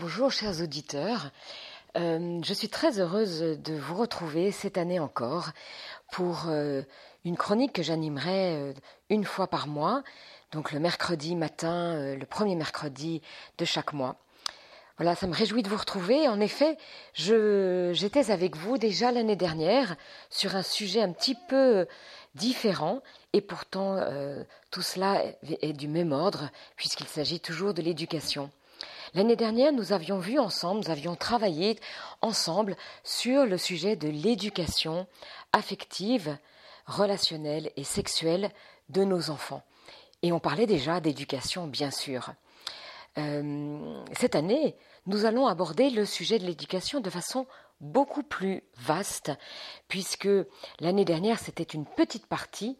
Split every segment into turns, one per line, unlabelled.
Bonjour chers auditeurs, euh, je suis très heureuse de vous retrouver cette année encore pour euh, une chronique que j'animerai euh, une fois par mois, donc le mercredi matin, le premier mercredi de chaque mois. Voilà, ça me réjouit de vous retrouver. En effet, j'étais avec vous déjà l'année dernière sur un sujet un petit peu différents et pourtant tout cela est du même ordre puisqu'il s'agit toujours de l'éducation. L'année dernière, nous avions vu ensemble, nous avions travaillé ensemble sur le sujet de l'éducation affective, relationnelle et sexuelle de nos enfants. Et on parlait déjà d'éducation, bien sûr. Euh, cette année, nous allons aborder le sujet de l'éducation de façon beaucoup plus vaste, puisque l'année dernière c'était une petite partie,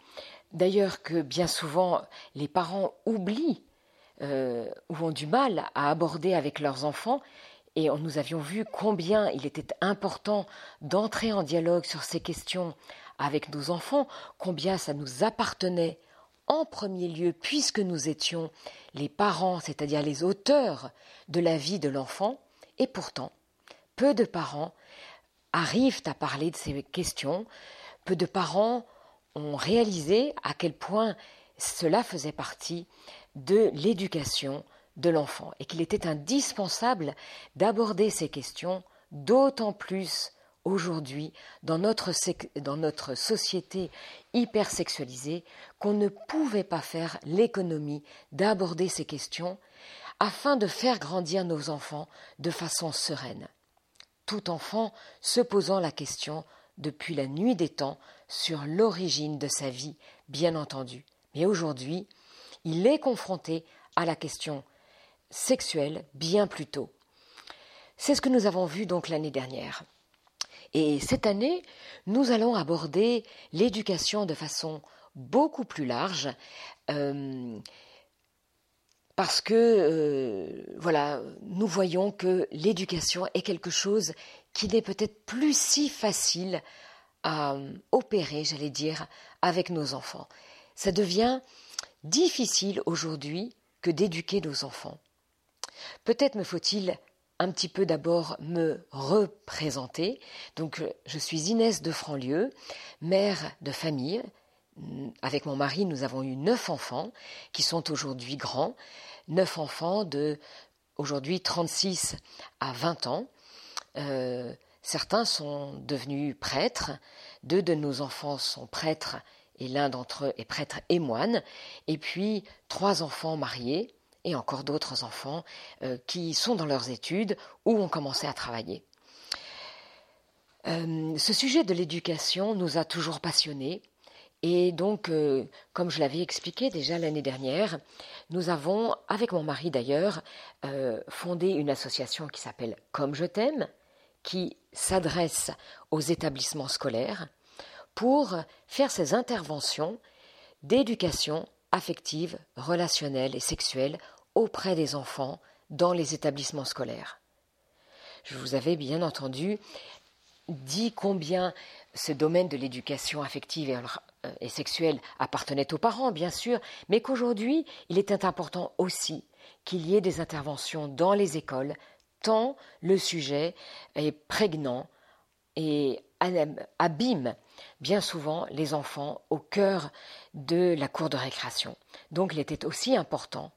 d'ailleurs que bien souvent les parents oublient euh, ou ont du mal à aborder avec leurs enfants, et nous avions vu combien il était important d'entrer en dialogue sur ces questions avec nos enfants, combien ça nous appartenait en premier lieu, puisque nous étions les parents, c'est-à-dire les auteurs de la vie de l'enfant, et pourtant, peu de parents arrivent à parler de ces questions. Peu de parents ont réalisé à quel point cela faisait partie de l'éducation de l'enfant et qu'il était indispensable d'aborder ces questions d'autant plus aujourd'hui dans notre, société hyper sexualisée qu'on ne pouvait pas faire l'économie d'aborder ces questions afin de faire grandir nos enfants de façon sereine tout enfant se posant la question depuis la nuit des temps sur l'origine de sa vie, bien entendu. Mais aujourd'hui, il est confronté à la question sexuelle bien plus tôt. C'est ce que nous avons vu donc l'année dernière. Et cette année, nous allons aborder l'éducation de façon beaucoup plus large. Euh, parce que euh, voilà, nous voyons que l'éducation est quelque chose qui n'est peut-être plus si facile à euh, opérer, j'allais dire, avec nos enfants. Ça devient difficile aujourd'hui que d'éduquer nos enfants. Peut-être me faut-il un petit peu d'abord me représenter. Donc, je suis Inès de Franlieu, mère de famille, avec mon mari, nous avons eu neuf enfants qui sont aujourd'hui grands, neuf enfants de aujourd'hui 36 à 20 ans. Euh, certains sont devenus prêtres, deux de nos enfants sont prêtres et l'un d'entre eux est prêtre et moine, et puis trois enfants mariés et encore d'autres enfants euh, qui sont dans leurs études ou ont commencé à travailler. Euh, ce sujet de l'éducation nous a toujours passionnés. Et donc, euh, comme je l'avais expliqué déjà l'année dernière, nous avons, avec mon mari d'ailleurs, fondé une association qui s'appelle Comme je t'aime, qui s'adresse aux établissements scolaires pour faire ces interventions d'éducation affective, relationnelle et sexuelle auprès des enfants dans les établissements scolaires. Je vous avais bien entendu dit combien ce domaine de l'éducation affective et, euh, sexuelle appartenait aux parents, bien sûr, mais qu'aujourd'hui, il était important aussi qu'il y ait des interventions dans les écoles, tant le sujet est prégnant et abîme bien souvent les enfants au cœur de la cour de récréation. Donc il était aussi important,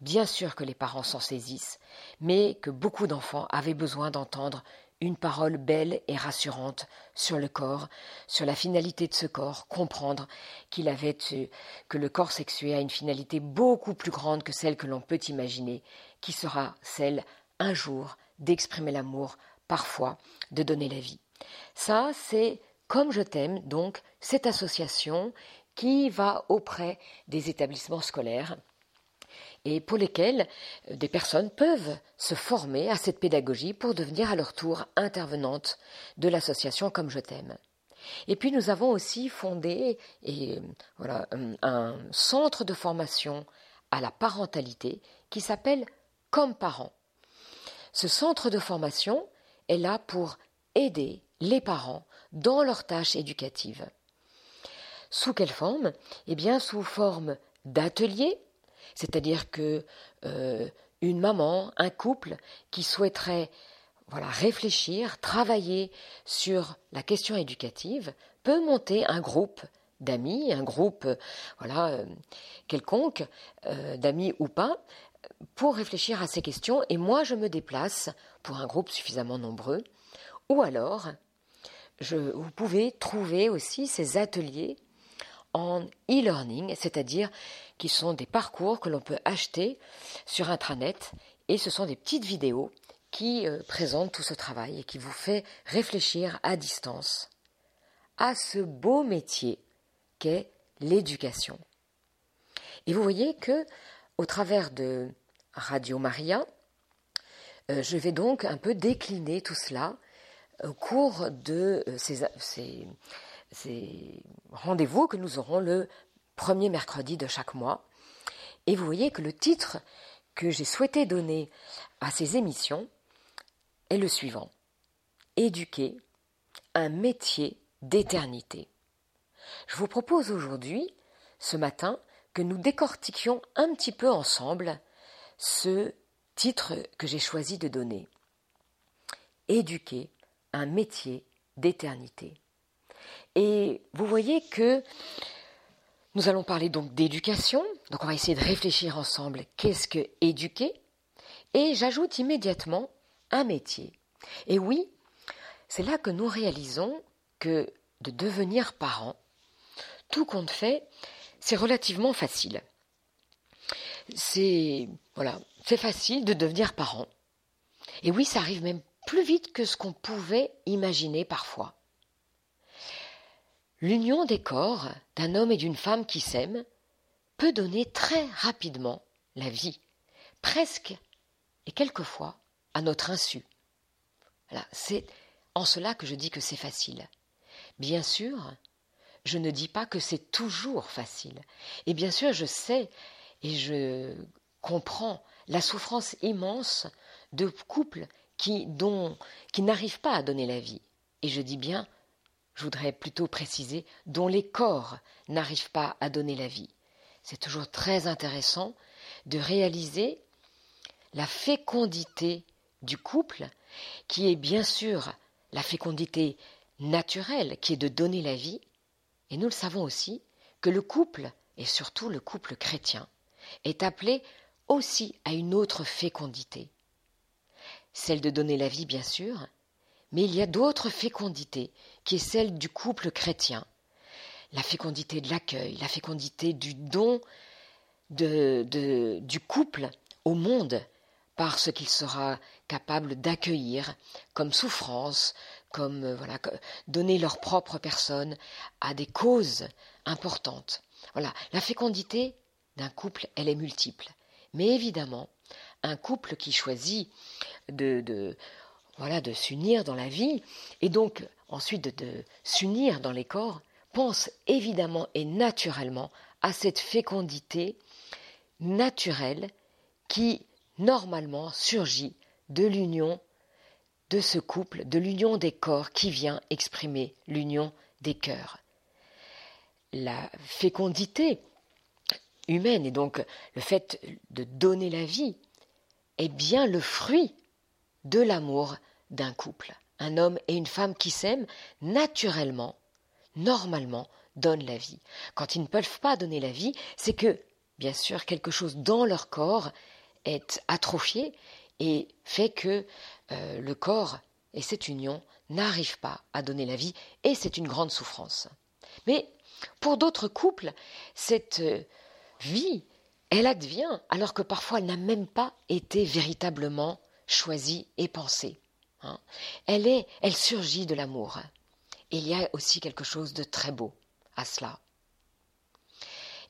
bien sûr que les parents s'en saisissent, mais que beaucoup d'enfants avaient besoin d'entendre une parole belle et rassurante sur le corps, sur la finalité de ce corps, comprendre qu'il avait que le corps sexué a une finalité beaucoup plus grande que celle que l'on peut imaginer, qui sera celle un jour d'exprimer l'amour, parfois de donner la vie. Ça, c'est comme je t'aime, donc, cette association qui va auprès des établissements scolaires et pour lesquels euh, des personnes peuvent se former à cette pédagogie pour devenir à leur tour intervenantes de l'association Comme je t'aime. Et puis nous avons aussi fondé et, voilà, un, centre de formation à la parentalité qui s'appelle Comme parents. Ce centre de formation est là pour aider les parents dans leurs tâches éducatives. Sous quelle forme? Eh bien, sous forme d'ateliers c'est-à-dire que euh, une maman, un couple qui souhaiterait voilà, réfléchir, travailler sur la question éducative, peut monter un groupe d'amis, un groupe voilà euh, quelconque, euh, d'amis ou pas, pour réfléchir à ces questions. Et moi, je me déplace pour un groupe suffisamment nombreux. Ou alors, vous pouvez trouver aussi ces ateliers en e-learning, c'est-à-dire qui sont des parcours que l'on peut acheter sur intranet et ce sont des petites vidéos qui euh, présentent tout ce travail et qui vous fait réfléchir à distance à ce beau métier qu'est l'éducation. Et vous voyez que au travers de Radio Maria, euh, je vais donc un peu décliner tout cela au cours de euh, ces, ces rendez-vous que nous aurons le premier mercredi de chaque mois. Et vous voyez que le titre que j'ai souhaité donner à ces émissions est le suivant. Éduquer un métier d'éternité. Je vous propose aujourd'hui, ce matin, que nous décortiquions un petit peu ensemble ce titre que j'ai choisi de donner. Éduquer un métier d'éternité. Et vous voyez que nous allons parler donc d'éducation, donc on va essayer de réfléchir ensemble qu'est-ce que éduquer, et j'ajoute immédiatement un métier. Et oui, c'est là que nous réalisons que de devenir parent, tout compte fait, c'est relativement facile. C'est voilà, facile de devenir parent. Et oui, ça arrive même plus vite que ce qu'on pouvait imaginer parfois. L'union des corps d'un homme et d'une femme qui s'aiment peut donner très rapidement la vie, presque et quelquefois à notre insu. c'est en cela que je dis que c'est facile. Bien sûr, je ne dis pas que c'est toujours facile. Et bien sûr, je sais et je comprends la souffrance immense de couples qui, n'arrivent pas à donner la vie. Et je dis bien je voudrais plutôt préciser, dont les corps n'arrivent pas à donner la vie. C'est toujours très intéressant de réaliser la fécondité du couple, qui est bien sûr la fécondité naturelle, qui est de donner la vie, et nous le savons aussi, que le couple, et surtout le couple chrétien, est appelé aussi à une autre fécondité. Celle de donner la vie, bien sûr, mais il y a d'autres fécondités, qui est celle du couple chrétien. La fécondité de l'accueil, la fécondité du don du couple au monde, par ce qu'il sera capable d'accueillir comme souffrance, comme euh, voilà, donner leur propre personne à des causes importantes. Voilà, la fécondité d'un couple, elle est multiple. Mais évidemment, un couple qui choisit de, de de s'unir dans la vie, et donc ensuite de, s'unir dans les corps, pense évidemment et naturellement à cette fécondité naturelle qui normalement surgit de l'union de ce couple, de l'union des corps qui vient exprimer l'union des cœurs. La fécondité humaine et donc le fait de donner la vie est bien le fruit de l'amour d'un couple. Un homme et une femme qui s'aiment, naturellement, normalement, donnent la vie. Quand ils ne peuvent pas donner la vie, c'est que, bien sûr, quelque chose dans leur corps est atrophié et fait que euh, le corps et cette union n'arrivent pas à donner la vie et c'est une grande souffrance. Mais pour d'autres couples, cette euh, vie, elle advient alors que parfois elle n'a même pas été véritablement choisie et pensée. Hein. Elle est, elle surgit de l'amour. il y a aussi quelque chose de très beau à cela.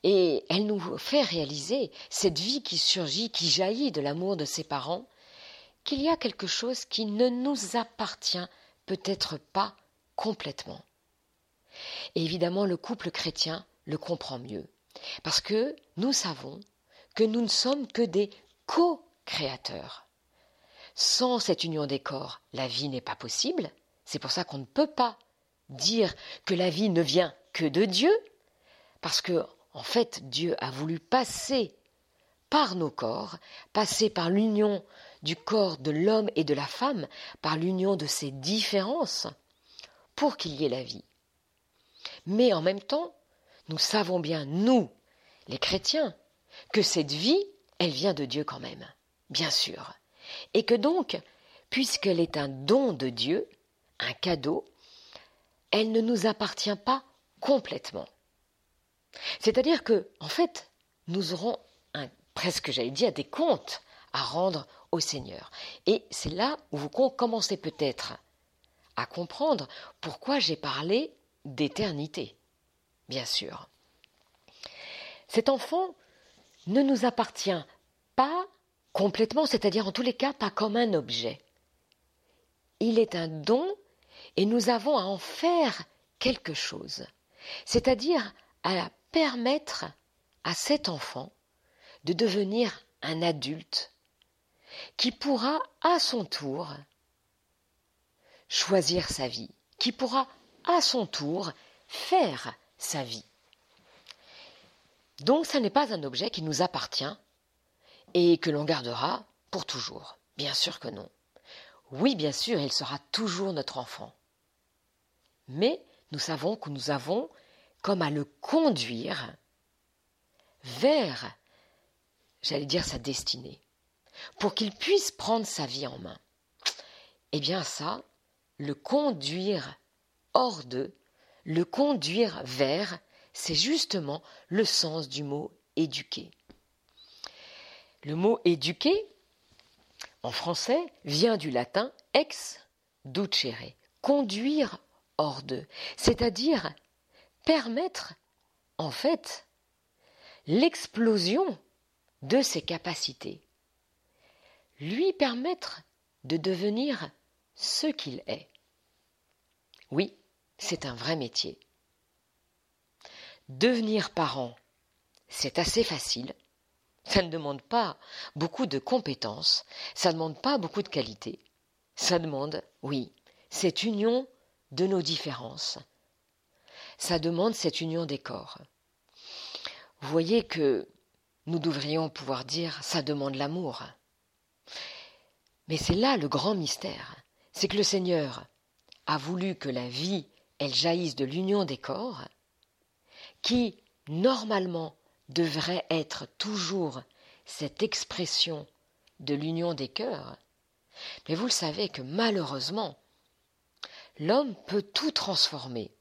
Et elle nous fait réaliser cette vie qui surgit, qui jaillit de l'amour de ses parents, qu'il y a quelque chose qui ne nous appartient peut-être pas complètement. Et évidemment, le couple chrétien le comprend mieux, parce que nous savons que nous ne sommes que des co-créateurs. Sans cette union des corps, la vie n'est pas possible. C'est pour ça qu'on ne peut pas dire que la vie ne vient que de Dieu, parce que, en fait, Dieu a voulu passer par nos corps, passer par l'union du corps de l'homme et de la femme, par l'union de ces différences, pour qu'il y ait la vie. Mais en même temps, nous savons bien, nous, les chrétiens, que cette vie, elle vient de Dieu quand même, bien sûr. Et que donc, puisqu'elle est un don de Dieu, un cadeau, elle ne nous appartient pas complètement. C'est-à-dire que, en fait, nous aurons presque, j'allais dire, des comptes à rendre au Seigneur. Et c'est là où vous commencez peut-être à comprendre pourquoi j'ai parlé d'éternité, bien sûr. Cet enfant ne nous appartient complètement, c'est-à-dire en tous les cas pas comme un objet. Il est un don et nous avons à en faire quelque chose, c'est-à-dire à permettre à cet enfant de devenir un adulte qui pourra à son tour choisir sa vie, qui pourra à son tour faire sa vie. Donc ce n'est pas un objet qui nous appartient et que l'on gardera pour toujours. Bien sûr que non. Oui, bien sûr, il sera toujours notre enfant. Mais nous savons que nous avons comme à le conduire vers, j'allais dire, sa destinée, pour qu'il puisse prendre sa vie en main. Eh bien ça, le conduire hors d'eux, le conduire vers, c'est justement le sens du mot éduquer. Le mot éduquer, en français, vient du latin ex ducere, conduire hors d'eux, c'est-à-dire permettre, en fait, l'explosion de ses capacités, lui permettre de devenir ce qu'il est. Oui, c'est un vrai métier. Devenir parent, c'est assez facile. Ça ne demande pas beaucoup de compétences, ça ne demande pas beaucoup de qualité. Ça demande, oui, cette union de nos différences. Ça demande cette union des corps. Vous voyez que nous devrions pouvoir dire ça demande l'amour. Mais c'est là le grand mystère, c'est que le Seigneur a voulu que la vie, elle jaillisse de l'union des corps, qui, normalement, devrait être toujours cette expression de l'union des cœurs. Mais vous le savez que malheureusement, l'homme peut tout transformer,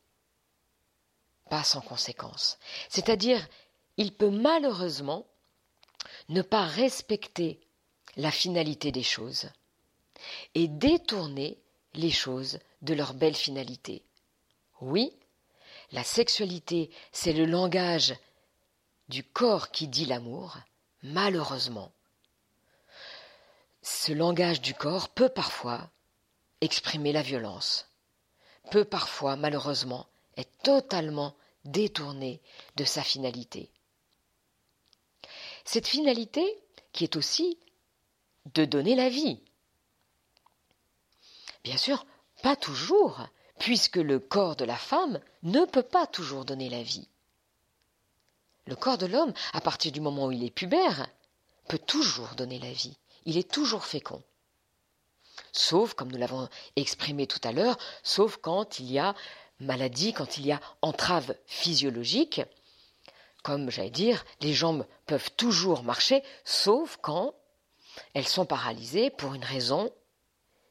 pas sans conséquence. C'est-à-dire, il peut malheureusement ne pas respecter la finalité des choses et détourner les choses de leur belle finalité. Oui, la sexualité, c'est le langage du corps qui dit l'amour, malheureusement. Ce langage du corps peut parfois exprimer la violence, peut parfois, malheureusement, être totalement détourné de sa finalité. Cette finalité qui est aussi de donner la vie. Bien sûr, pas toujours, puisque le corps de la femme ne peut pas toujours donner la vie. Le corps de l'homme, à partir du moment où il est pubère, peut toujours donner la vie. Il est toujours fécond. Sauf, comme nous l'avons exprimé tout à l'heure, sauf quand il y a maladie, quand il y a entrave physiologique, comme j'allais dire, les jambes peuvent toujours marcher, sauf quand elles sont paralysées pour une raison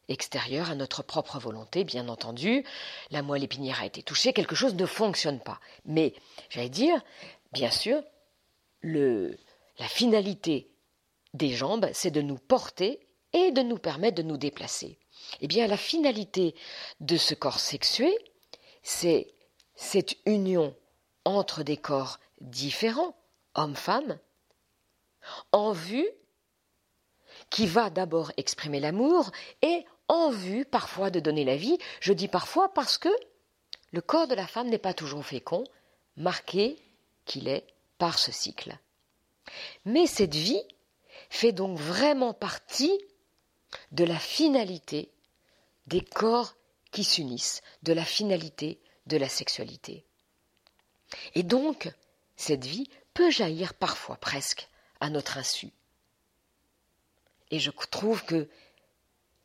extérieure à notre propre volonté, bien entendu. La moelle épinière a été touchée, quelque chose ne fonctionne pas. Mais, j'allais dire, bien sûr, la finalité des jambes, c'est de nous porter et de nous permettre de nous déplacer. Eh bien, la finalité de ce corps sexué, c'est cette union entre des corps différents, hommes-femmes, en vue qui va d'abord exprimer l'amour et en vue parfois de donner la vie. Je dis parfois parce que le corps de la femme n'est pas toujours fécond, marqué qu'il est par ce cycle. Mais cette vie fait donc vraiment partie de la finalité des corps qui s'unissent, de la finalité de la sexualité. Et donc, cette vie peut jaillir parfois presque à notre insu. Et je trouve que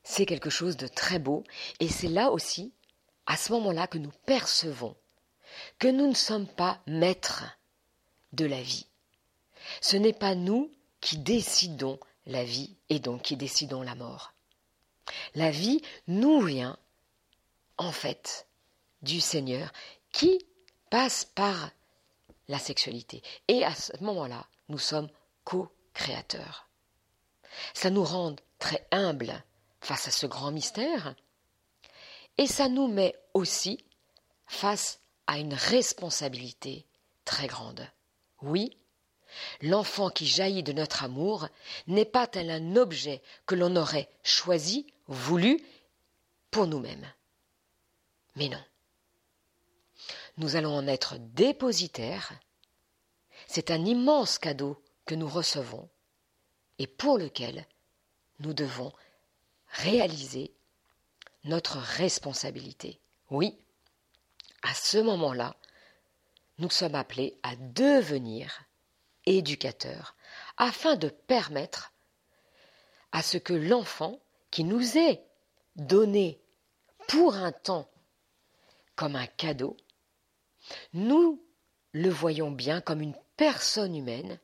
c'est quelque chose de très beau, et c'est là aussi, à ce moment-là, que nous percevons que nous ne sommes pas maîtres de la vie. Ce n'est pas nous qui décidons la vie et donc qui décidons la mort. La vie nous vient, en fait, du Seigneur qui passe par la sexualité. Et à ce moment-là, nous sommes co-créateurs. Ça nous rend très humbles face à ce grand mystère et ça nous met aussi face à une responsabilité très grande. Oui, l'enfant qui jaillit de notre amour n'est pas tel un objet que l'on aurait choisi, voulu, pour nous-mêmes. Mais non. Nous allons en être dépositaires. C'est un immense cadeau que nous recevons et pour lequel nous devons réaliser notre responsabilité. Oui, à ce moment-là, nous sommes appelés à devenir éducateurs afin de permettre à ce que l'enfant qui nous est donné pour un temps comme un cadeau, nous le voyons bien comme une personne humaine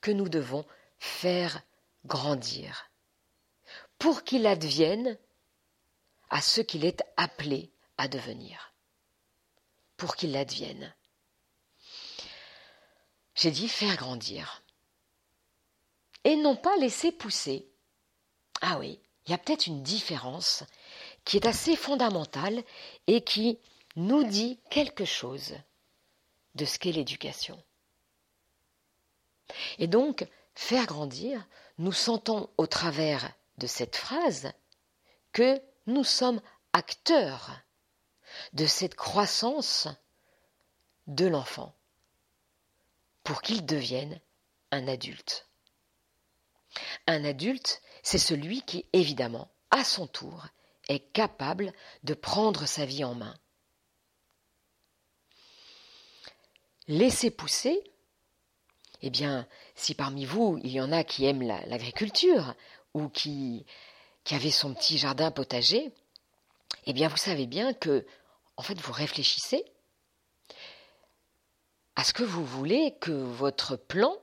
que nous devons faire grandir pour qu'il advienne à ce qu'il est appelé à devenir pour qu'il l'advienne. J'ai dit faire grandir. Et non pas laisser pousser. Ah oui, il y a peut-être une différence qui est assez fondamentale et qui nous dit quelque chose de ce qu'est l'éducation. Et donc, faire grandir, nous sentons au travers de cette phrase que nous sommes acteurs de cette croissance de l'enfant pour qu'il devienne un adulte. Un adulte, c'est celui qui, évidemment, à son tour, est capable de prendre sa vie en main. Laisser pousser, eh bien, si parmi vous, il y en a qui aiment l'agriculture ou qui, qui avaient son petit jardin potager, eh bien, vous savez bien que, en fait, vous réfléchissez à ce que vous voulez que votre plan,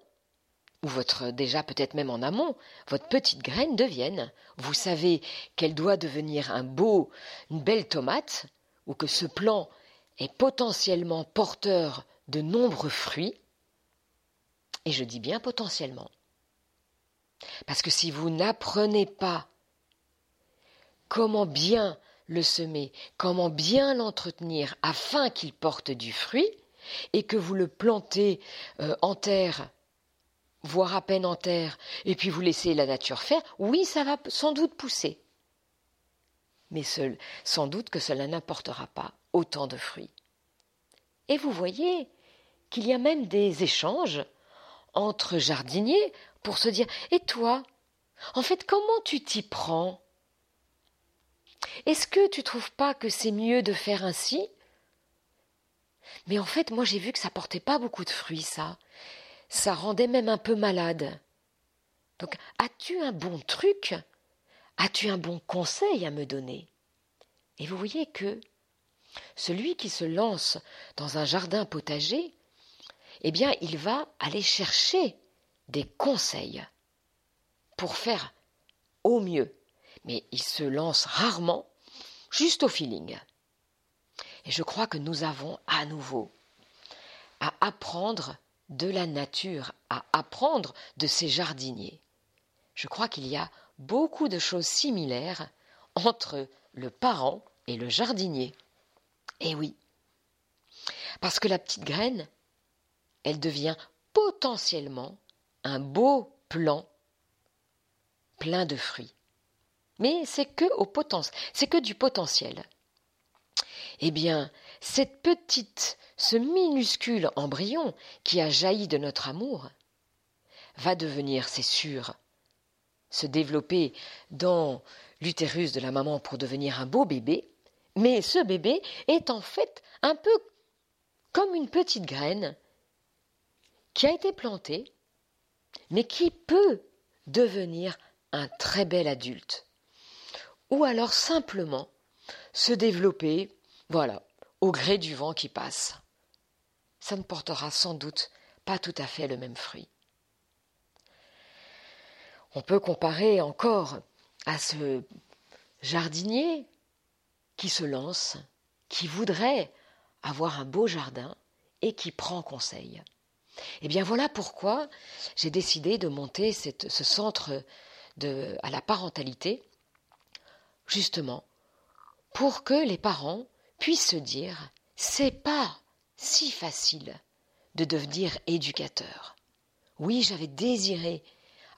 ou votre, déjà peut-être même en amont, votre petite graine devienne. Vous savez qu'elle doit devenir un beau, une belle tomate, ou que ce plan est potentiellement porteur de nombreux fruits. Et je dis bien potentiellement. Parce que si vous n'apprenez pas comment bien le semer, comment bien l'entretenir afin qu'il porte du fruit, et que vous le plantez euh, en terre, voire à peine en terre, et puis vous laissez la nature faire, oui, ça va sans doute pousser. Mais seul, sans doute que cela n'apportera pas autant de fruits. Et vous voyez qu'il y a même des échanges entre jardiniers pour se dire Et toi En fait, comment tu t'y prends? Est-ce que tu trouves pas que c'est mieux de faire ainsi? Mais en fait, moi j'ai vu que ça portait pas beaucoup de fruits, ça. Ça rendait même un peu malade. Donc, as-tu un bon truc? As-tu un bon conseil à me donner? Et vous voyez que celui qui se lance dans un jardin potager, eh bien, il va aller chercher des conseils pour faire au mieux mais il se lance rarement juste au feeling. Et je crois que nous avons à nouveau à apprendre de la nature, à apprendre de ces jardiniers. Je crois qu'il y a beaucoup de choses similaires entre le parent et le jardinier. Eh oui, parce que la petite graine, elle devient potentiellement un beau plant plein de fruits. Mais c'est que du potentiel. Eh bien, cette petite, ce minuscule embryon qui a jailli de notre amour, va devenir, c'est sûr, se développer dans l'utérus de la maman pour devenir un beau bébé, mais ce bébé est en fait un peu comme une petite graine qui a été plantée mais qui peut devenir un très bel adulte. Ou alors simplement se développer, voilà, au gré du vent qui passe. Ça ne portera sans doute pas tout à fait le même fruit. On peut comparer encore à ce jardinier qui se lance, qui voudrait avoir un beau jardin et qui prend conseil. Eh bien voilà pourquoi j'ai décidé de monter ce centre de, à la parentalité, justement, pour que les parents puissent se dire c'est pas si facile de devenir éducateur. Oui, j'avais désiré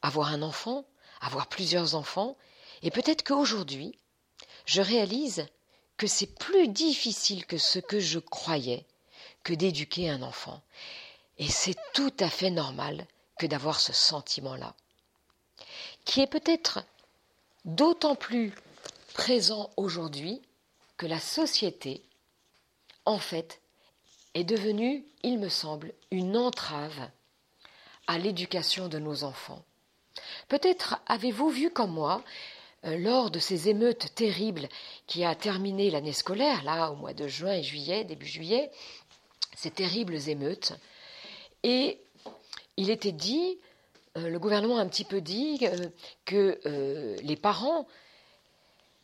avoir un enfant, avoir plusieurs enfants, et peut-être qu'aujourd'hui, je réalise que c'est plus difficile que ce que je croyais que d'éduquer un enfant. Et c'est tout à fait normal que d'avoir ce sentiment-là, qui est peut-être d'autant plus présent aujourd'hui que la société, en fait, est devenue, il me semble, une entrave à l'éducation de nos enfants. Peut-être avez-vous vu comme moi, euh, lors de ces émeutes terribles qui a terminé l'année scolaire, là au mois de juin et juillet, début juillet, ces terribles émeutes, et il était dit, euh, le gouvernement a un petit peu dit euh, que les parents,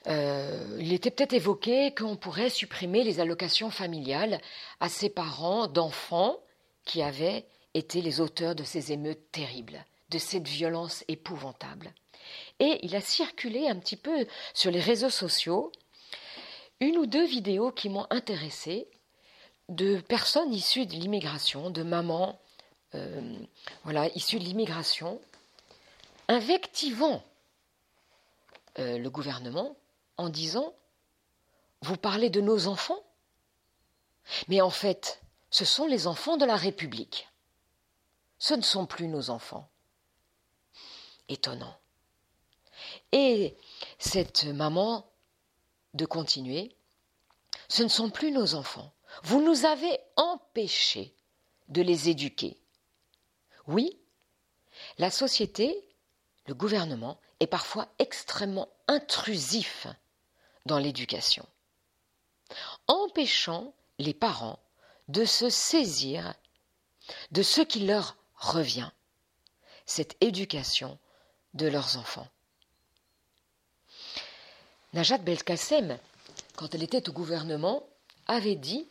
il était peut-être évoqué qu'on pourrait supprimer les allocations familiales à ces parents d'enfants qui avaient été les auteurs de ces émeutes terribles de cette violence épouvantable. Et il a circulé un petit peu sur les réseaux sociaux une ou deux vidéos qui m'ont intéressé de personnes issues de l'immigration, de mamans euh, voilà, issues de l'immigration, invectivant euh, le gouvernement en disant Vous parlez de nos enfants? Mais en fait, ce sont les enfants de la République. Ce ne sont plus nos enfants étonnant. Et cette maman de continuer, ce ne sont plus nos enfants. Vous nous avez empêchés de les éduquer. Oui, la société, le gouvernement, est parfois extrêmement intrusif dans l'éducation, empêchant les parents de se saisir de ce qui leur revient, cette éducation de leurs enfants. Najat Belkacem, quand elle était au gouvernement, avait dit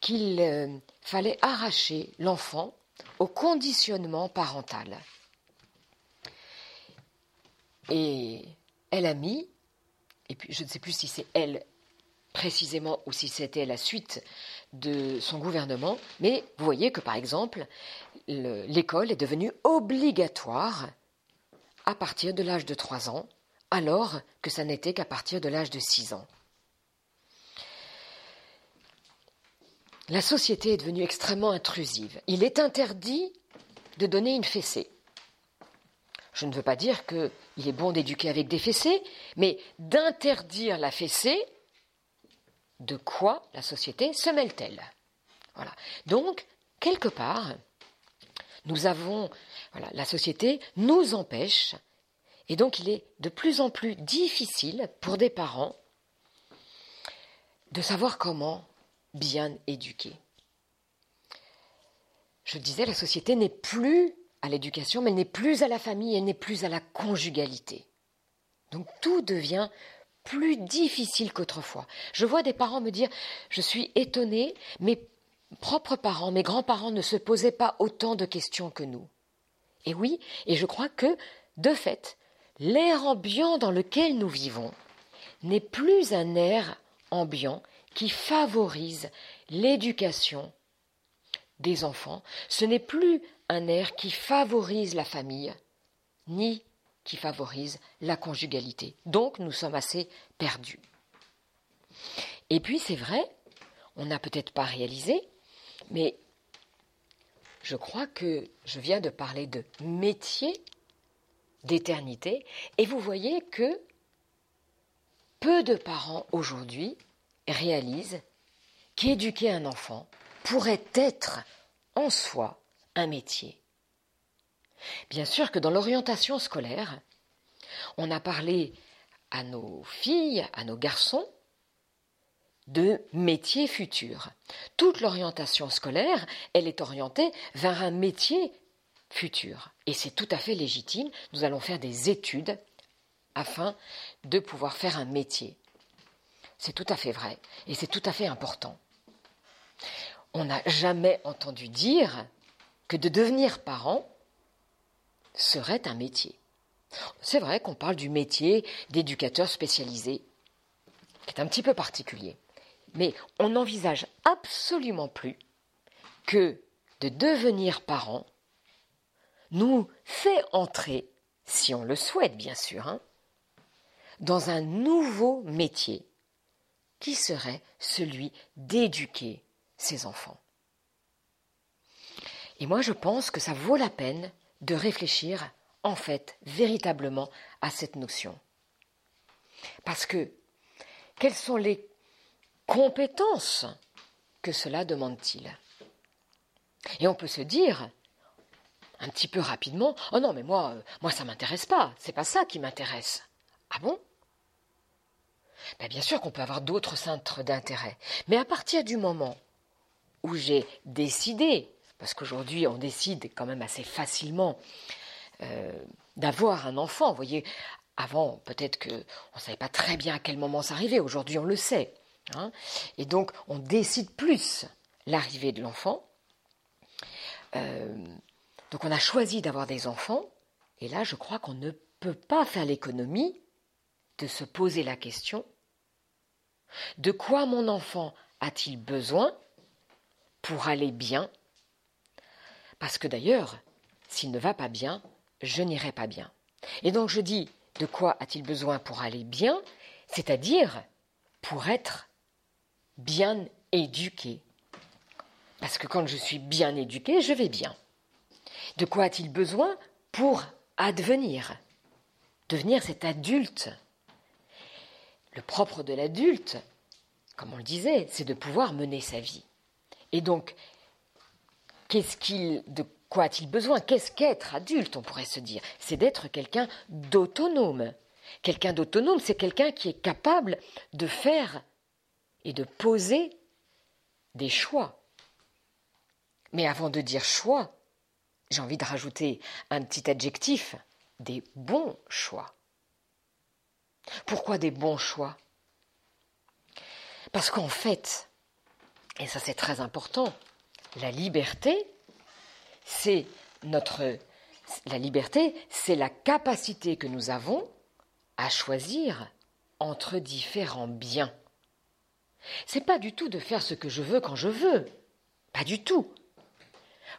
qu'il euh, fallait arracher l'enfant au conditionnement parental. Et elle a mis, et puis je ne sais plus si c'est elle précisément ou si c'était la suite de son gouvernement, mais vous voyez que par exemple, l'école est devenue obligatoire à partir de l'âge de 3 ans, alors que ça n'était qu'à partir de l'âge de 6 ans. La société est devenue extrêmement intrusive. Il est interdit de donner une fessée. Je ne veux pas dire qu'il est bon d'éduquer avec des fessées, mais d'interdire la fessée, de quoi la société se mêle-t-elle? Voilà. Donc, quelque part, nous avons, la société nous empêche, et donc il est de plus en plus difficile pour des parents de savoir comment bien éduquer. Je disais, la société n'est plus à l'éducation, mais elle n'est plus à la famille, elle n'est plus à la conjugalité. Donc tout devient plus difficile qu'autrefois. Je vois des parents me dire, je suis étonnée, mais propres parents, mes grands-parents ne se posaient pas autant de questions que nous. Et oui, et je crois que, de fait, l'air ambiant dans lequel nous vivons n'est plus un air ambiant qui favorise l'éducation des enfants, ce n'est plus un air qui favorise la famille, ni qui favorise la conjugalité. Donc nous sommes assez perdus. Et puis c'est vrai, on n'a peut-être pas réalisé, mais je crois que je viens de parler de métier, d'éternité, et vous voyez que peu de parents aujourd'hui réalisent qu'éduquer un enfant pourrait être en soi un métier. Bien sûr que dans l'orientation scolaire, on a parlé à nos filles, à nos garçons, de métiers futurs. Toute l'orientation scolaire, elle est orientée vers un métier futur. Et c'est tout à fait légitime. Nous allons faire des études afin de pouvoir faire un métier. C'est tout à fait vrai et c'est tout à fait important. On n'a jamais entendu dire que de devenir parent serait un métier. C'est vrai qu'on parle du métier d'éducateur spécialisé, qui est un petit peu particulier. Mais on n'envisage absolument plus que de devenir parent nous fait entrer, si on le souhaite bien sûr, hein, dans un nouveau métier qui serait celui d'éduquer ses enfants. Et moi je pense que ça vaut la peine de réfléchir en fait véritablement à cette notion. Parce que quelles sont les compétences que cela demande-t-il? Et on peut se dire, un petit peu rapidement, oh non mais moi, euh, moi ça m'intéresse pas, c'est pas ça qui m'intéresse. Ah bon? Ben Bien sûr qu'on peut avoir d'autres centres d'intérêt, mais à partir du moment où j'ai décidé, parce qu'aujourd'hui on décide quand même assez facilement euh, d'avoir un enfant, vous voyez, avant peut-être qu'on ne savait pas très bien à quel moment ça arrivait, aujourd'hui on le sait. Hein. et donc, on décide plus l'arrivée de l'enfant. Euh, donc, on a choisi d'avoir des enfants. Et là, je crois qu'on ne peut pas faire l'économie de se poser la question de quoi mon enfant a-t-il besoin pour aller bien Parce que d'ailleurs, s'il ne va pas bien, je n'irai pas bien. Et donc je dis, de quoi a-t-il besoin pour aller bien? C'est-à-dire pour être bien éduqué. Parce que quand je suis bien éduqué, je vais bien. De quoi a-t-il besoin pour advenir? Devenir cet adulte. Le propre de l'adulte, comme on le disait, c'est de pouvoir mener sa vie. Et donc, qu'est-ce qu'il, de quoi a-t-il besoin? Qu'est-ce qu'être adulte, on pourrait se dire? C'est d'être quelqu'un d'autonome. Quelqu'un d'autonome, c'est quelqu'un qui est capable de faire et de poser des choix. Mais avant de dire choix, j'ai envie de rajouter un petit adjectif, des bons choix. Pourquoi des bons choix? Parce qu'en fait, et ça c'est très important, la liberté, c'est notre la liberté, c'est la capacité que nous avons à choisir entre différents biens. C'est pas du tout de faire ce que je veux quand je veux. Pas du tout.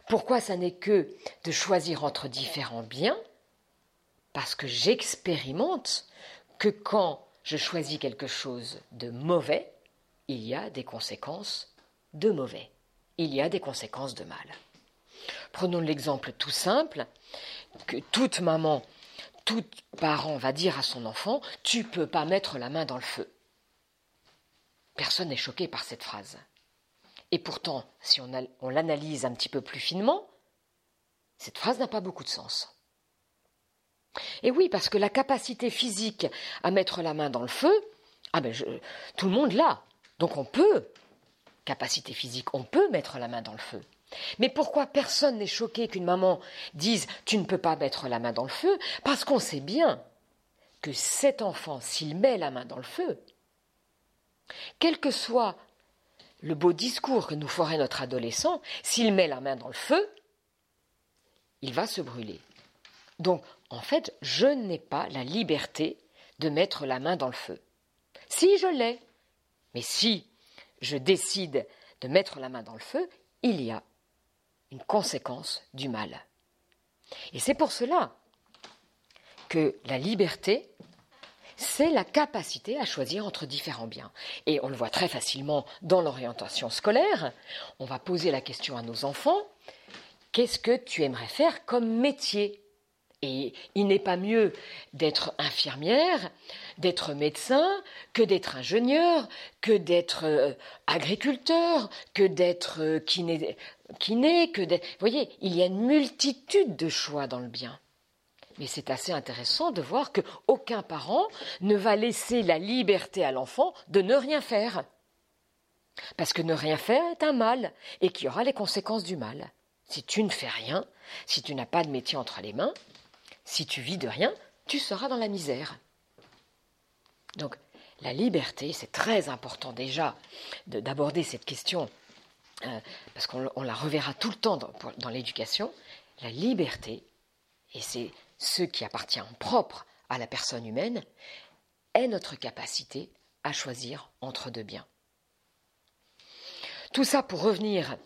Pourquoi ça n'est que de choisir entre différents biens? Parce que j'expérimente que quand je choisis quelque chose de mauvais, il y a des conséquences de mauvais. Il y a des conséquences de mal. Prenons l'exemple tout simple que toute maman, tout parent va dire à son enfant Tu peux pas mettre la main dans le feu. Personne n'est choqué par cette phrase. Et pourtant, si on, on l'analyse un petit peu plus finement, cette phrase n'a pas beaucoup de sens. Et oui, parce que la capacité physique à mettre la main dans le feu, ah ben tout le monde l'a. Donc on peut, capacité physique, on peut mettre la main dans le feu. Mais pourquoi personne n'est choqué qu'une maman dise tu ne peux pas mettre la main dans le feu? Parce qu'on sait bien que cet enfant, s'il met la main dans le feu, quel que soit le beau discours que nous ferait notre adolescent, s'il met la main dans le feu, il va se brûler. Donc, en fait, je n'ai pas la liberté de mettre la main dans le feu. Si je l'ai, mais si je décide de mettre la main dans le feu, il y a une conséquence du mal. Et c'est pour cela que la liberté, c'est la capacité à choisir entre différents biens. Et on le voit très facilement dans l'orientation scolaire. On va poser la question à nos enfants, qu'est-ce que tu aimerais faire comme métier? Et il n'est pas mieux d'être infirmière, d'être médecin, que d'être ingénieur, que d'être euh, agriculteur, que d'être euh, kiné, kiné, que. Vous voyez, il y a une multitude de choix dans le bien. Mais c'est assez intéressant de voir qu'aucun parent ne va laisser la liberté à l'enfant de ne rien faire. Parce que ne rien faire est un mal et qu'il y aura les conséquences du mal. Si tu ne fais rien, si tu n'as pas de métier entre les mains, si tu vis de rien, tu seras dans la misère. Donc, la liberté, c'est très important déjà d'aborder cette question, euh, parce qu'on la reverra tout le temps dans, dans l'éducation. La liberté, et c'est ce qui appartient en propre à la personne humaine, est notre capacité à choisir entre deux biens. Tout ça pour revenir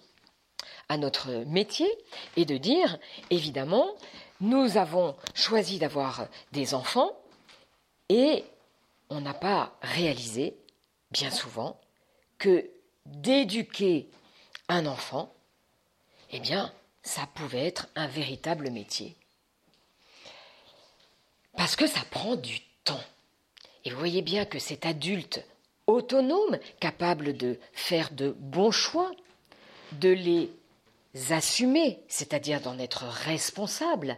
à notre métier et de dire, évidemment, nous avons choisi d'avoir des enfants et on n'a pas réalisé, bien souvent, que d'éduquer un enfant, eh bien, ça pouvait être un véritable métier. Parce que ça prend du temps. Et vous voyez bien que cet adulte autonome, capable de faire de bons choix, de les assumer, c'est-à-dire d'en être responsable.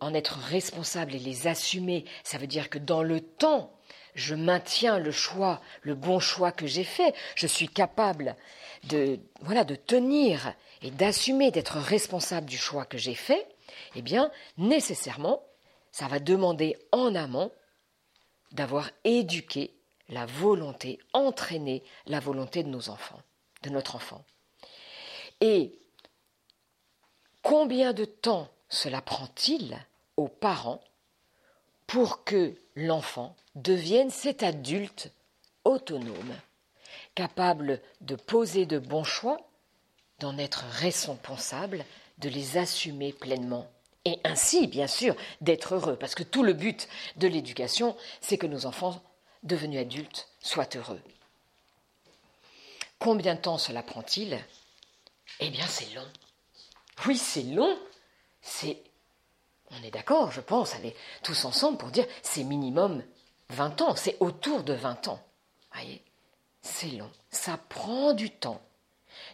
En être responsable et les assumer, ça veut dire que dans le temps, je maintiens le choix, le bon choix que j'ai fait. Je suis capable de, voilà, de tenir et d'assumer d'être responsable du choix que j'ai fait. Eh bien, nécessairement, ça va demander en amont d'avoir éduqué la volonté, entraîné la volonté de nos enfants, de notre enfant. Et Combien de temps cela prend-il aux parents pour que l'enfant devienne cet adulte autonome, capable de poser de bons choix, d'en être responsable, de les assumer pleinement et ainsi, bien sûr, d'être heureux, parce que tout le but de l'éducation, c'est que nos enfants, devenus adultes, soient heureux. Combien de temps cela prend-il? Eh bien, c'est long. Oui, c'est long. C'est. On est d'accord, je pense, allez, tous ensemble pour dire c'est minimum 20 ans, c'est autour de 20 ans. Voyez, c'est long. Ça prend du temps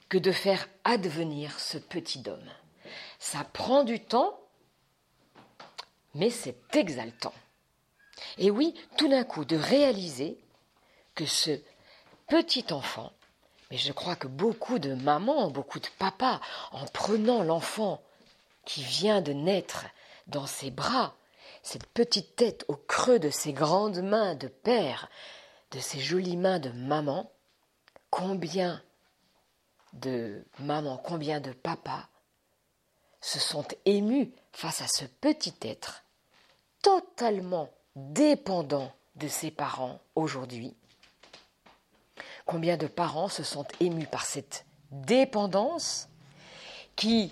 que de faire advenir ce petit homme. Ça prend du temps, mais c'est exaltant. Et oui, tout d'un coup, de réaliser que ce petit enfant mais je crois que beaucoup de mamans, beaucoup de papas, en prenant l'enfant qui vient de naître dans ses bras, cette petite tête au creux de ses grandes mains de père, de ses jolies mains de maman, combien de mamans, combien de papas se sont émus face à ce petit être totalement dépendant de ses parents aujourd'hui Combien de parents se sont émus par cette dépendance qui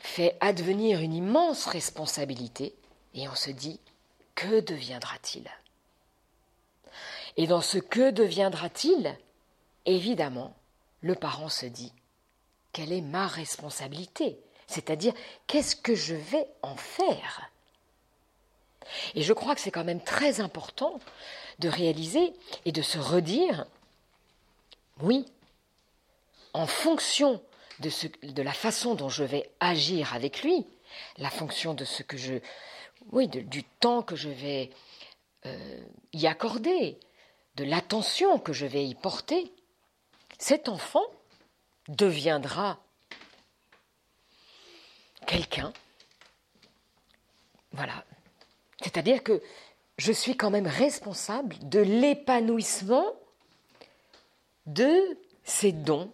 fait advenir une immense responsabilité et on se dit que deviendra-t-il? Et dans ce que deviendra-t-il Évidemment, le parent se dit quelle est ma responsabilité? C'est-à-dire qu'est-ce que je vais en faire? Et je crois que c'est quand même très important de réaliser et de se redire, oui, en fonction de, ce, de la façon dont je vais agir avec lui, la fonction de ce que je, oui, du temps que je vais euh, y accorder, de l'attention que je vais y porter, cet enfant deviendra quelqu'un. Voilà. C'est-à-dire que je suis quand même responsable de l'épanouissement de ces dons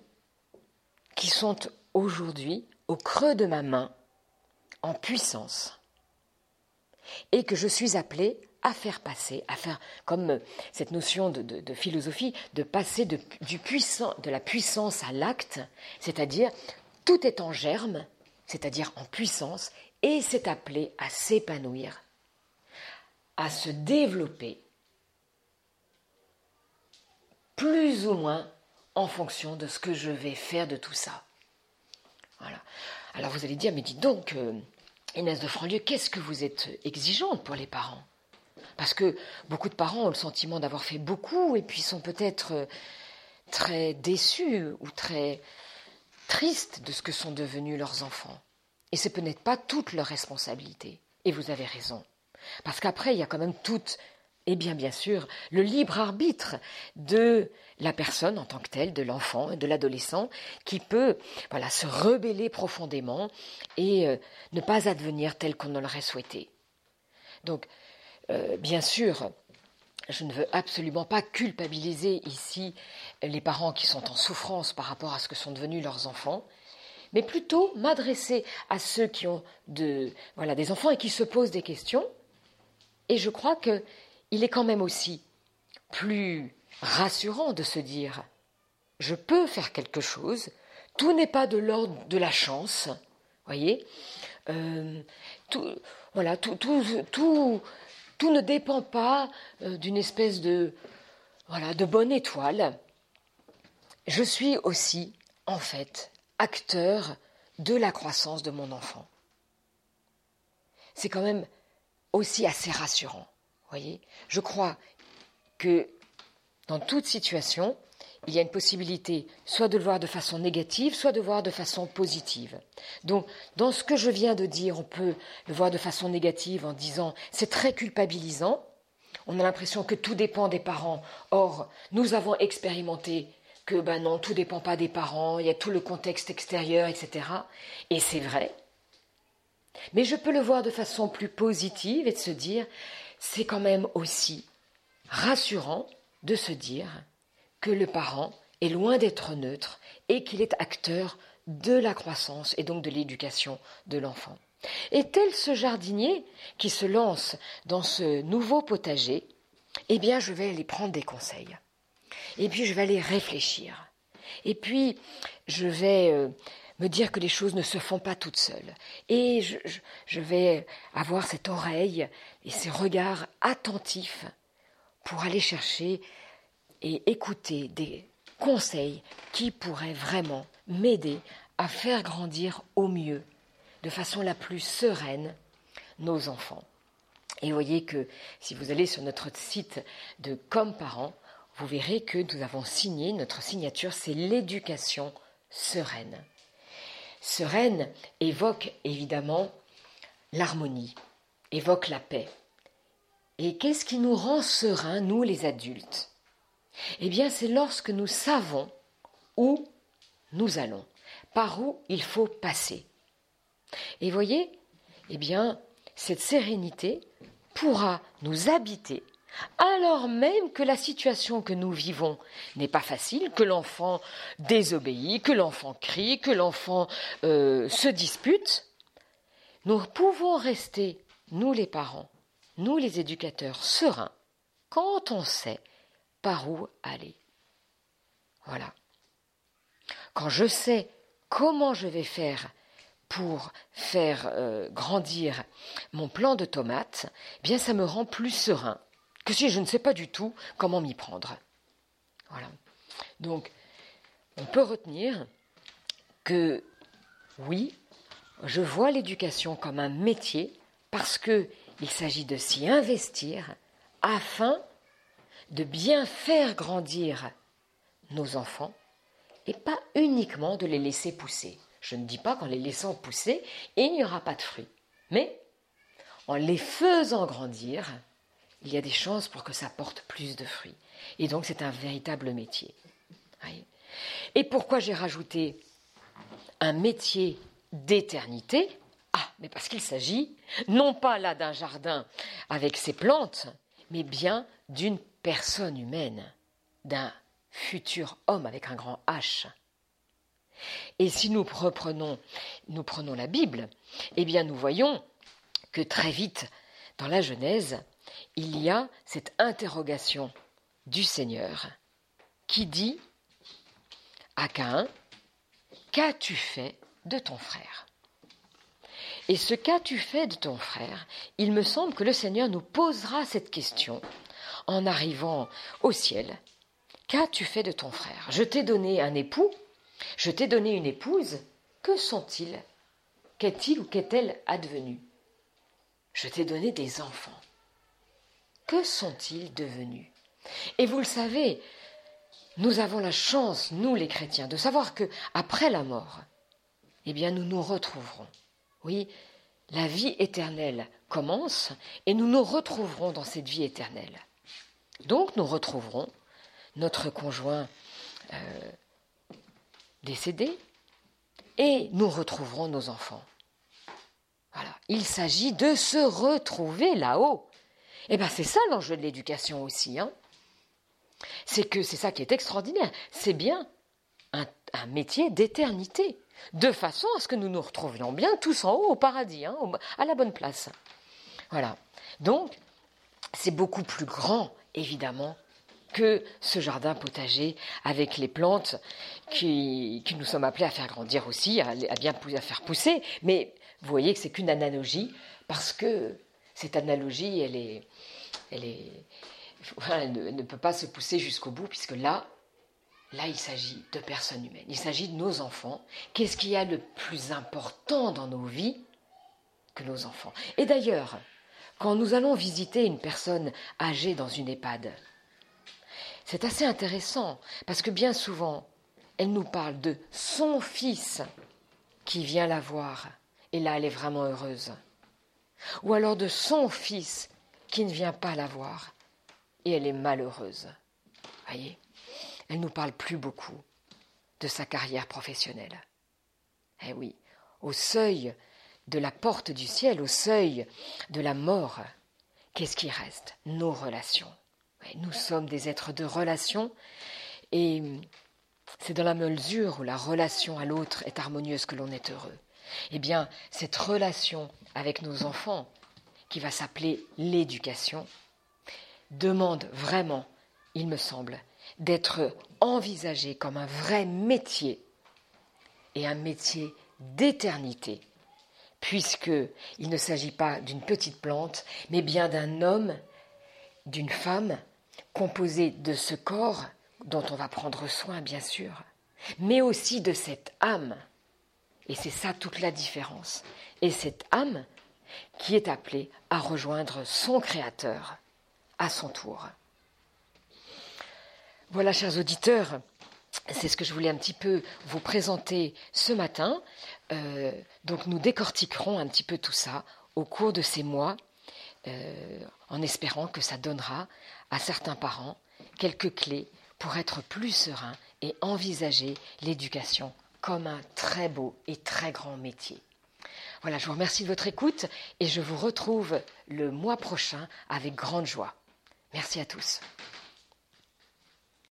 qui sont aujourd'hui au creux de ma main, en puissance, et que je suis appelé à faire passer, à faire comme cette notion de, philosophie, de passer de la puissance à l'acte, c'est-à-dire tout est en germe, c'est-à-dire en puissance, et c'est appelé à s'épanouir à se développer plus ou moins en fonction de ce que je vais faire de tout ça. Voilà. Alors vous allez dire, mais dis donc, euh, Inès de Franlieu, qu'est-ce que vous êtes exigeante pour les parents? Parce que beaucoup de parents ont le sentiment d'avoir fait beaucoup et puis sont peut-être euh, très déçus ou très tristes de ce que sont devenus leurs enfants. Et ce peut-être pas toute leur responsabilité. Et vous avez raison. Parce qu'après, il y a quand même toute, et bien bien sûr, le libre arbitre de la personne en tant que telle, de l'enfant, de l'adolescent, qui peut voilà, se rebeller profondément et euh, ne pas advenir tel qu'on l'aurait souhaité. Donc, euh, bien sûr, je ne veux absolument pas culpabiliser ici les parents qui sont en souffrance par rapport à ce que sont devenus leurs enfants, mais plutôt m'adresser à ceux qui ont de, voilà, des enfants et qui se posent des questions. Et je crois qu'il est quand même aussi plus rassurant de se dire je peux faire quelque chose, tout n'est pas de l'ordre de la chance, voyez, euh, tout, voilà, tout, tout, tout, tout ne dépend pas euh, d'une espèce de voilà de bonne étoile. Je suis aussi en fait acteur de la croissance de mon enfant. C'est quand même aussi assez rassurant, voyez. Je crois que dans toute situation, il y a une possibilité soit de le voir de façon négative, soit de le voir de façon positive. Donc, dans ce que je viens de dire, on peut le voir de façon négative en disant c'est très culpabilisant. On a l'impression que tout dépend des parents. Or, nous avons expérimenté que ben non, tout dépend pas des parents, il y a tout le contexte extérieur, etc. Et c'est vrai. Mais je peux le voir de façon plus positive et de se dire c'est quand même aussi rassurant de se dire que le parent est loin d'être neutre et qu'il est acteur de la croissance et donc de l'éducation de l'enfant. Et tel ce jardinier qui se lance dans ce nouveau potager, eh bien je vais aller prendre des conseils. Et puis je vais aller réfléchir. Et puis je vais euh, me dire que les choses ne se font pas toutes seules. Et je, vais avoir cette oreille et ces regards attentifs pour aller chercher et écouter des conseils qui pourraient vraiment m'aider à faire grandir au mieux, de façon la plus sereine, nos enfants. Et voyez que si vous allez sur notre site de Comme parents, vous verrez que nous avons signé, notre signature, c'est l'éducation sereine. Sereine évoque évidemment l'harmonie, évoque la paix. Et qu'est-ce qui nous rend sereins, nous les adultes? Eh bien, c'est lorsque nous savons où nous allons, par où il faut passer. Et voyez, eh bien, cette sérénité pourra nous habiter alors même que la situation que nous vivons n'est pas facile, que l'enfant désobéit, que l'enfant crie, que l'enfant euh, se dispute, nous pouvons rester, nous les parents, nous les éducateurs, sereins quand on sait par où aller. Voilà. Quand je sais comment je vais faire pour faire euh, grandir mon plan de tomates, eh bien ça me rend plus serein que si je ne sais pas du tout comment m'y prendre. Voilà. Donc, on peut retenir que oui, je vois l'éducation comme un métier parce que il s'agit de s'y investir afin de bien faire grandir nos enfants et pas uniquement de les laisser pousser. Je ne dis pas qu'en les laissant pousser, il n'y aura pas de fruits. Mais en les faisant grandir, il y a des chances pour que ça porte plus de fruits. Et donc c'est un véritable métier. Et pourquoi j'ai rajouté un métier d'éternité? Ah, mais parce qu'il s'agit non pas là d'un jardin avec ses plantes, mais bien d'une personne humaine, d'un futur homme avec un grand H. Et si nous reprenons, nous prenons la Bible, eh bien nous voyons que très vite, dans la Genèse, il y a cette interrogation du Seigneur qui dit à Caïn, Qu'as-tu fait de ton frère? Et ce qu'as-tu fait de ton frère? Il me semble que le Seigneur nous posera cette question en arrivant au ciel. Qu'as-tu fait de ton frère? Je t'ai donné un époux, je t'ai donné une épouse, que sont-ils? Qu'est-il ou qu'est-elle advenu? Je t'ai donné des enfants. Que sont-ils devenus Et vous le savez, nous avons la chance, nous les chrétiens, de savoir que après la mort, eh bien nous nous retrouverons. Oui, la vie éternelle commence et nous nous retrouverons dans cette vie éternelle. Donc nous retrouverons notre conjoint euh, décédé et nous retrouverons nos enfants. Il s'agit de se retrouver là-haut. Eh bien c'est ça l'enjeu de l'éducation aussi. Hein. C'est que c'est ça qui est extraordinaire. C'est bien un, métier d'éternité, de façon à ce que nous nous retrouvions bien tous en haut au paradis, hein, à la bonne place. Voilà. Donc, c'est beaucoup plus grand, évidemment, que ce jardin potager avec les plantes qui, nous sommes appelés à faire grandir aussi, à, bien à faire pousser. Mais vous voyez que c'est qu'une analogie, parce que cette analogie, elle est, elle est, elle ne peut pas se pousser jusqu'au bout, puisque là, là, il s'agit de personnes humaines. Il s'agit de nos enfants. Qu'est-ce qu'il y a le plus important dans nos vies que nos enfants? Et d'ailleurs, quand nous allons visiter une personne âgée dans une EHPAD, c'est assez intéressant parce que bien souvent, elle nous parle de son fils qui vient la voir et là elle est vraiment heureuse. Ou alors de son fils qui ne vient pas la voir et elle est malheureuse. Voyez, elle nous parle plus beaucoup de sa carrière professionnelle. Eh oui, au seuil de la porte du ciel, au seuil de la mort, qu'est-ce qui reste? Nos relations. nous sommes des êtres de relation et c'est dans la mesure où la relation à l'autre est harmonieuse que l'on est heureux. Eh bien, cette relation avec nos enfants, qui va s'appeler l'éducation, demande vraiment, il me semble, d'être envisagée comme un vrai métier et un métier d'éternité puisqu'il ne s'agit pas d'une petite plante, mais bien d'un homme, d'une femme, composé de ce corps, dont on va prendre soin bien sûr, mais aussi de cette âme. Et c'est ça toute la différence. Et cette âme qui est appelée à rejoindre son Créateur à son tour. Voilà, chers auditeurs, c'est ce que je voulais un petit peu vous présenter ce matin. Euh, donc nous décortiquerons un petit peu tout ça au cours de ces mois, euh, en espérant que ça donnera à certains parents quelques clés pour être plus sereins et envisager l'éducation comme un très beau et très grand métier. Voilà, je vous remercie de votre écoute et je vous retrouve le mois prochain avec grande joie. Merci à tous.